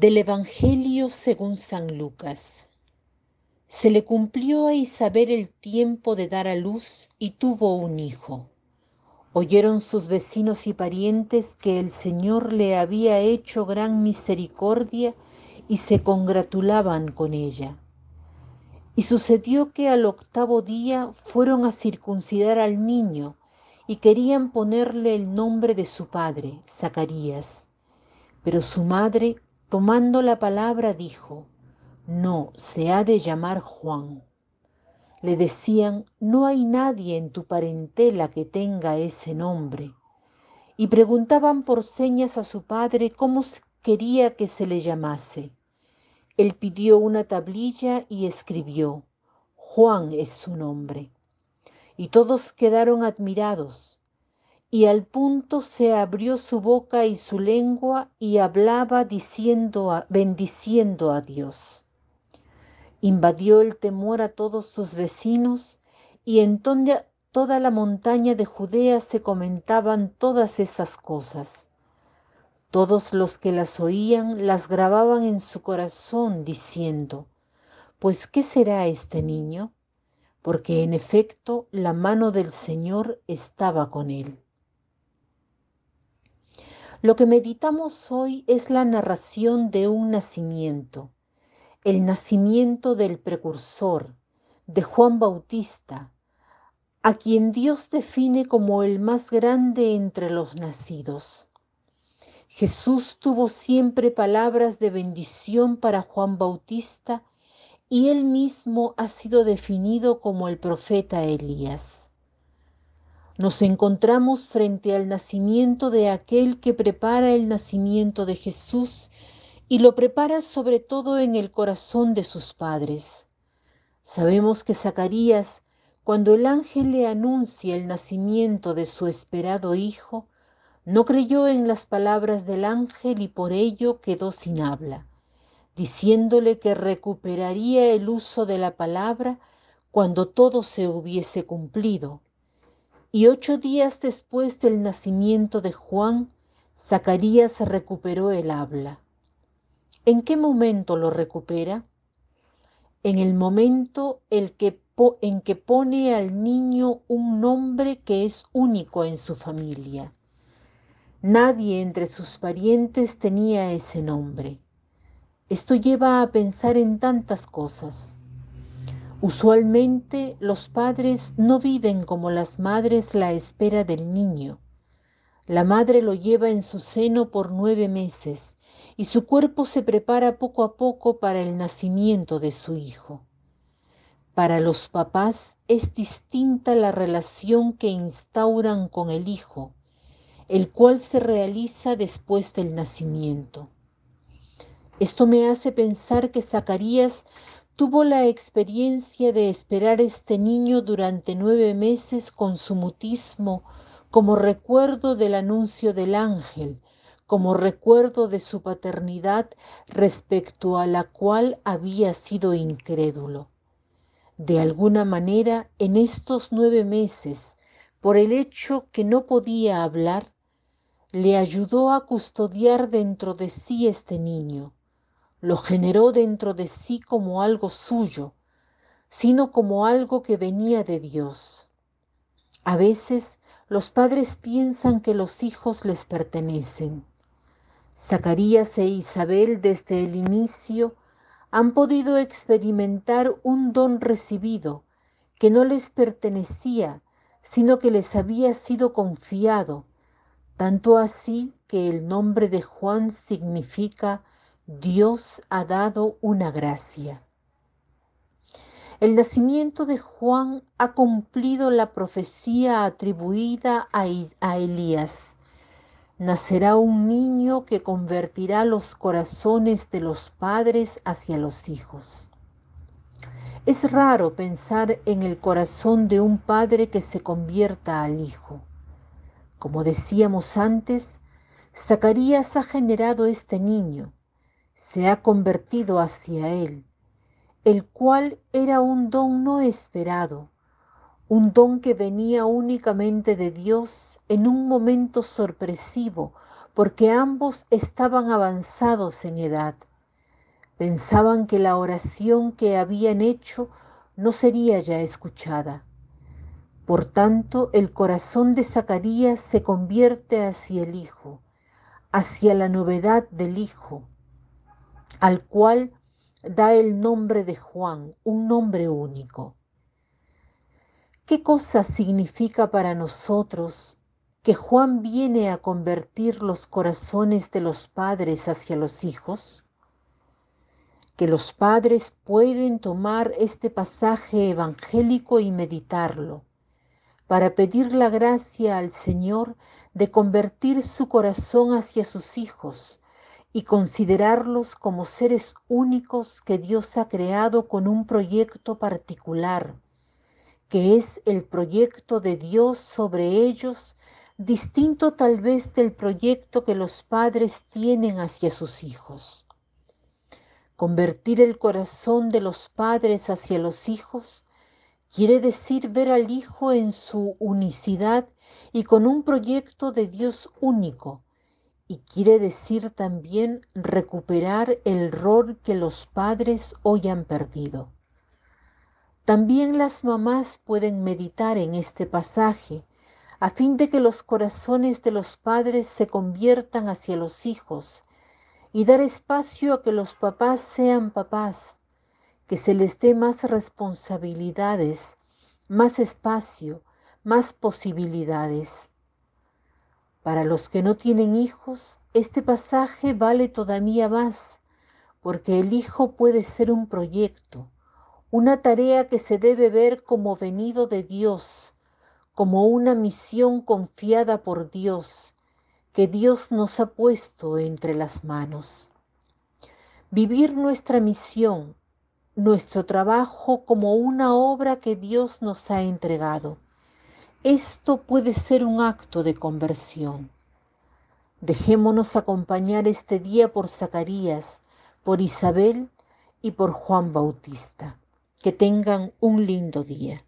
Del Evangelio según San Lucas. Se le cumplió a Isabel el tiempo de dar a luz y tuvo un hijo. Oyeron sus vecinos y parientes que el Señor le había hecho gran misericordia y se congratulaban con ella. Y sucedió que al octavo día fueron a circuncidar al niño y querían ponerle el nombre de su padre, Zacarías. Pero su madre, tomando la palabra, dijo, no, se ha de llamar Juan. Le decían, no hay nadie en tu parentela que tenga ese nombre. Y preguntaban por señas a su padre cómo quería que se le llamase. Él pidió una tablilla y escribió, Juan es su nombre. Y todos quedaron admirados. Y al punto se abrió su boca y su lengua y hablaba diciendo, bendiciendo a Dios invadió el temor a todos sus vecinos y en toda la montaña de Judea se comentaban todas esas cosas. Todos los que las oían las grababan en su corazón diciendo, pues ¿qué será este niño? Porque en efecto la mano del Señor estaba con él. Lo que meditamos hoy es la narración de un nacimiento el nacimiento del precursor, de Juan Bautista, a quien Dios define como el más grande entre los nacidos. Jesús tuvo siempre palabras de bendición para Juan Bautista y él mismo ha sido definido como el profeta Elías. Nos encontramos frente al nacimiento de aquel que prepara el nacimiento de Jesús y lo prepara sobre todo en el corazón de sus padres. Sabemos que Zacarías, cuando el ángel le anuncia el nacimiento de su esperado hijo, no creyó en las palabras del ángel y por ello quedó sin habla, diciéndole que recuperaría el uso de la palabra cuando todo se hubiese cumplido. Y ocho días después del nacimiento de Juan, Zacarías recuperó el habla. ¿En qué momento lo recupera? En el momento el que en que pone al niño un nombre que es único en su familia. Nadie entre sus parientes tenía ese nombre. Esto lleva a pensar en tantas cosas. Usualmente los padres no viven como las madres la espera del niño. La madre lo lleva en su seno por nueve meses y su cuerpo se prepara poco a poco para el nacimiento de su hijo. Para los papás es distinta la relación que instauran con el hijo, el cual se realiza después del nacimiento. Esto me hace pensar que Zacarías tuvo la experiencia de esperar este niño durante nueve meses con su mutismo como recuerdo del anuncio del ángel, como recuerdo de su paternidad respecto a la cual había sido incrédulo. De alguna manera, en estos nueve meses, por el hecho que no podía hablar, le ayudó a custodiar dentro de sí este niño, lo generó dentro de sí como algo suyo, sino como algo que venía de Dios. A veces los padres piensan que los hijos les pertenecen. Zacarías e Isabel desde el inicio han podido experimentar un don recibido que no les pertenecía, sino que les había sido confiado, tanto así que el nombre de Juan significa Dios ha dado una gracia. El nacimiento de Juan ha cumplido la profecía atribuida a, Elías nacerá un niño que convertirá los corazones de los padres hacia los hijos. Es raro pensar en el corazón de un padre que se convierta al hijo. Como decíamos antes, Zacarías ha generado este niño, se ha convertido hacia él, el cual era un don no esperado, un don que venía únicamente de Dios en un momento sorpresivo, porque ambos estaban avanzados en edad. Pensaban que la oración que habían hecho no sería ya escuchada. Por tanto, el corazón de Zacarías se convierte hacia el Hijo, hacia la novedad del Hijo, al cual da el nombre de Juan, un nombre único. ¿Qué cosa significa para nosotros que Juan viene a convertir los corazones de los padres hacia los hijos? Que los padres pueden tomar este pasaje evangélico y meditarlo para pedir la gracia al Señor de convertir su corazón hacia sus hijos y considerarlos como seres únicos que Dios ha creado con un proyecto particular, que es el proyecto de Dios sobre ellos, distinto tal vez del proyecto que los padres tienen hacia sus hijos. Convertir el corazón de los padres hacia los hijos Quiere decir ver al Hijo en su unicidad y con un proyecto de Dios único. Y quiere decir también recuperar el rol que los padres hoy han perdido. También las mamás pueden meditar en este pasaje a fin de que los corazones de los padres se conviertan hacia los hijos y dar espacio a que los papás sean papás que se les dé más responsabilidades, más espacio, más posibilidades. Para los que no tienen hijos, este pasaje vale todavía más, porque el hijo puede ser un proyecto, una tarea que se debe ver como venido de Dios, como una misión confiada por Dios, que Dios nos ha puesto entre las manos. Vivir nuestra misión, nuestro trabajo como una obra que Dios nos ha entregado. Esto puede ser un acto de conversión. Dejémonos acompañar este día por Zacarías, por Isabel y por Juan Bautista. Que tengan un lindo día.